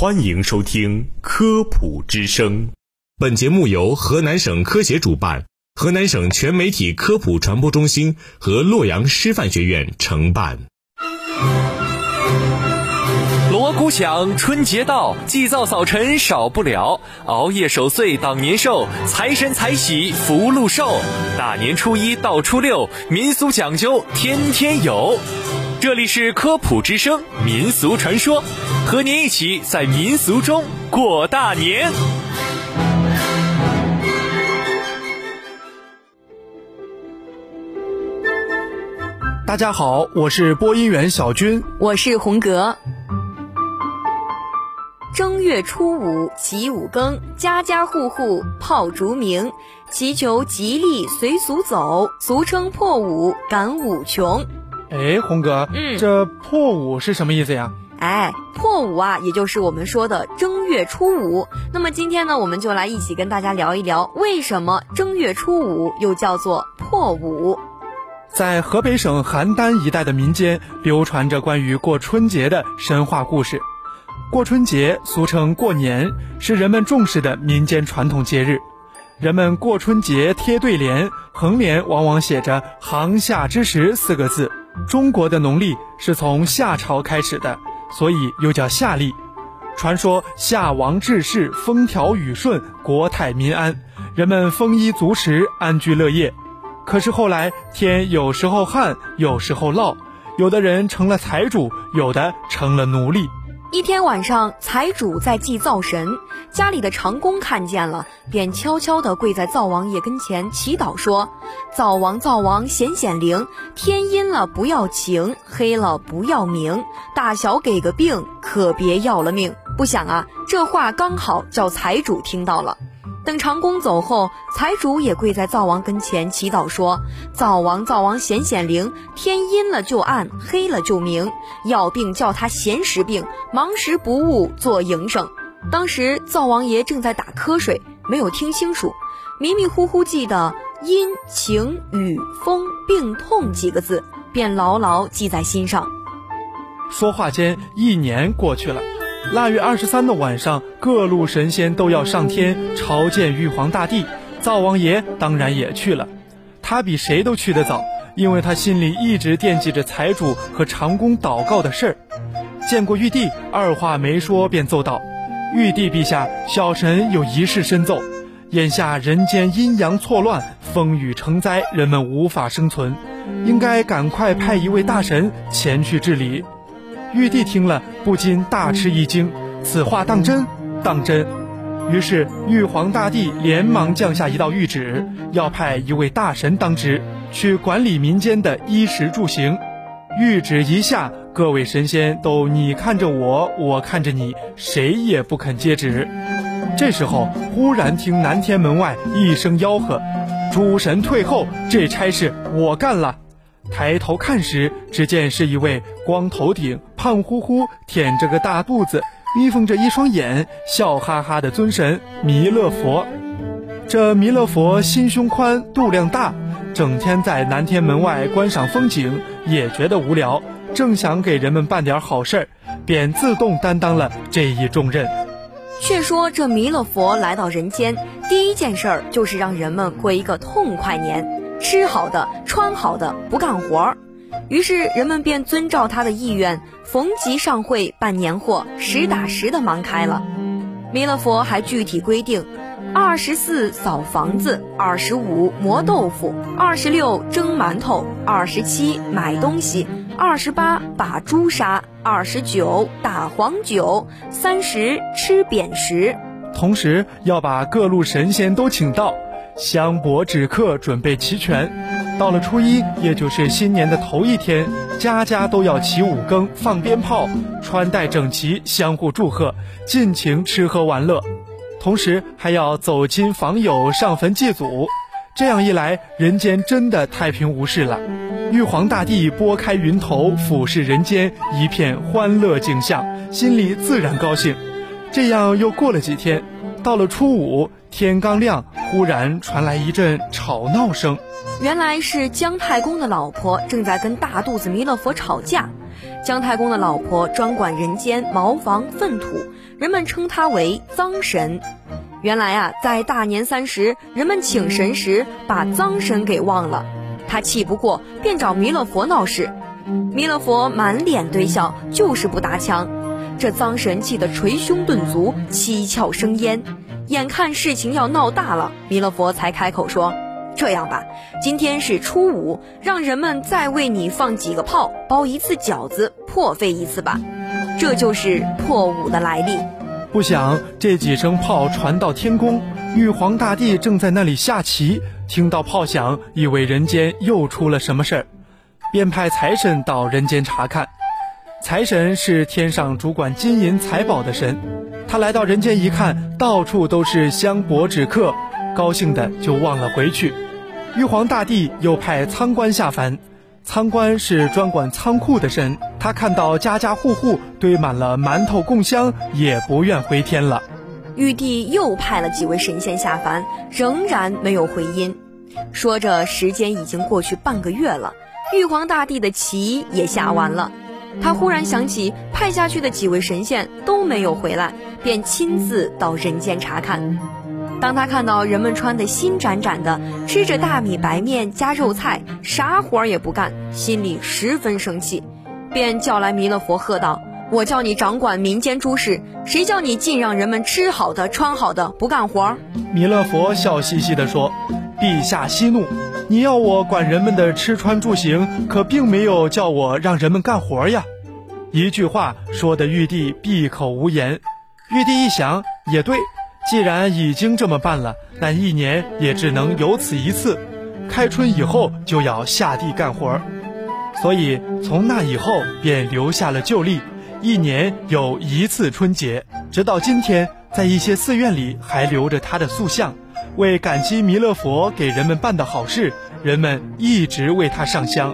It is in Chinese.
欢迎收听《科普之声》，本节目由河南省科协主办，河南省全媒体科普传播中心和洛阳师范学院承办。锣鼓响，春节到，祭灶扫尘少不了，熬夜守岁当年兽，财神财喜福禄寿。大年初一到初六，民俗讲究天天有。这里是科普之声民俗传说，和您一起在民俗中过大年。大家好，我是播音员小军，我是红格。正月初五起五更，家家户户炮竹鸣，祈求吉利随俗走，俗称破五赶五穷。哎，红哥，嗯这破五是什么意思呀？哎，破五啊，也就是我们说的正月初五。那么今天呢，我们就来一起跟大家聊一聊，为什么正月初五又叫做破五？在河北省邯郸一带的民间流传着关于过春节的神话故事。过春节俗称过年，是人们重视的民间传统节日。人们过春节贴对联，横联往往写着“行夏之时”四个字。中国的农历是从夏朝开始的，所以又叫夏历。传说夏王治世，风调雨顺，国泰民安，人们丰衣足食，安居乐业。可是后来天有时候旱，有时候涝，有的人成了财主，有的成了奴隶。一天晚上，财主在祭灶神，家里的长工看见了，便悄悄地跪在灶王爷跟前祈祷说：“灶王，灶王，显显灵，天阴了不要晴，黑了不要明，大小给个病，可别要了命。”不想啊，这话刚好叫财主听到了。等长工走后，财主也跪在灶王跟前祈祷说：“灶王，灶王显显灵，天阴了就暗，黑了就明。要病叫他闲时病，忙时不误做营生。”当时灶王爷正在打瞌睡，没有听清楚，迷迷糊糊记得阴、晴、雨、风、病、痛几个字，便牢牢记在心上。说话间，一年过去了。腊月二十三的晚上，各路神仙都要上天朝见玉皇大帝，灶王爷当然也去了。他比谁都去得早，因为他心里一直惦记着财主和长工祷告的事儿。见过玉帝，二话没说便奏道：“玉帝陛下，小神有一事申奏。眼下人间阴阳错乱，风雨成灾，人们无法生存，应该赶快派一位大神前去治理。”玉帝听了，不禁大吃一惊，此话当真？当真。于是玉皇大帝连忙降下一道谕旨，要派一位大神当值，去管理民间的衣食住行。谕旨一下，各位神仙都你看着我，我看着你，谁也不肯接旨。这时候，忽然听南天门外一声吆喝：“诸神退后，这差事我干了。”抬头看时，只见是一位光头顶、胖乎乎、腆着个大肚子、眯缝着一双眼、笑哈哈的尊神弥勒佛。这弥勒佛心胸宽、肚量大，整天在南天门外观赏风景，也觉得无聊，正想给人们办点好事儿，便自动担当了这一重任。却说这弥勒佛来到人间，第一件事儿就是让人们过一个痛快年。吃好的，穿好的，不干活儿。于是人们便遵照他的意愿，逢集上会办年货，实打实的忙开了。弥勒佛还具体规定：二十四扫房子，二十五磨豆腐，二十六蒸馒头，二十七买东西，二十八把猪杀，二十九打黄酒，三十吃扁食。同时要把各路神仙都请到。香帛纸客准备齐全，到了初一，也就是新年的头一天，家家都要起五更，放鞭炮，穿戴整齐，相互祝贺，尽情吃喝玩乐，同时还要走亲访友，上坟祭祖。这样一来，人间真的太平无事了。玉皇大帝拨开云头，俯视人间，一片欢乐景象，心里自然高兴。这样又过了几天，到了初五，天刚亮，忽然传来一阵吵闹声。原来是姜太公的老婆正在跟大肚子弥勒佛吵架。姜太公的老婆专管人间茅房粪土，人们称她为脏神。原来啊，在大年三十，人们请神时把脏神给忘了，他气不过，便找弥勒佛闹事。弥勒佛满脸堆笑，就是不搭腔。这脏神气得捶胸顿足，七窍生烟。眼看事情要闹大了，弥勒佛才开口说：“这样吧，今天是初五，让人们再为你放几个炮，包一次饺子，破费一次吧。”这就是破五的来历。不想这几声炮传到天宫，玉皇大帝正在那里下棋，听到炮响，以为人间又出了什么事儿，便派财神到人间查看。财神是天上主管金银财宝的神，他来到人间一看，到处都是香帛纸客，高兴的就忘了回去。玉皇大帝又派仓官下凡，仓官是专管仓库的神，他看到家家户户堆满了馒头供香，也不愿回天了。玉帝又派了几位神仙下凡，仍然没有回音。说着，时间已经过去半个月了，玉皇大帝的棋也下完了。他忽然想起派下去的几位神仙都没有回来，便亲自到人间查看。当他看到人们穿得新崭崭的，吃着大米白面加肉菜，啥活儿也不干，心里十分生气，便叫来弥勒佛，喝道：“我叫你掌管民间诸事，谁叫你尽让人们吃好的、穿好的，不干活？”弥勒佛笑嘻嘻地说：“陛下息怒。”你要我管人们的吃穿住行，可并没有叫我让人们干活呀。一句话说的玉帝闭口无言。玉帝一想，也对，既然已经这么办了，那一年也只能有此一次。开春以后就要下地干活，所以从那以后便留下了旧例，一年有一次春节。直到今天，在一些寺院里还留着他的塑像。为感激弥勒佛给人们办的好事，人们一直为他上香。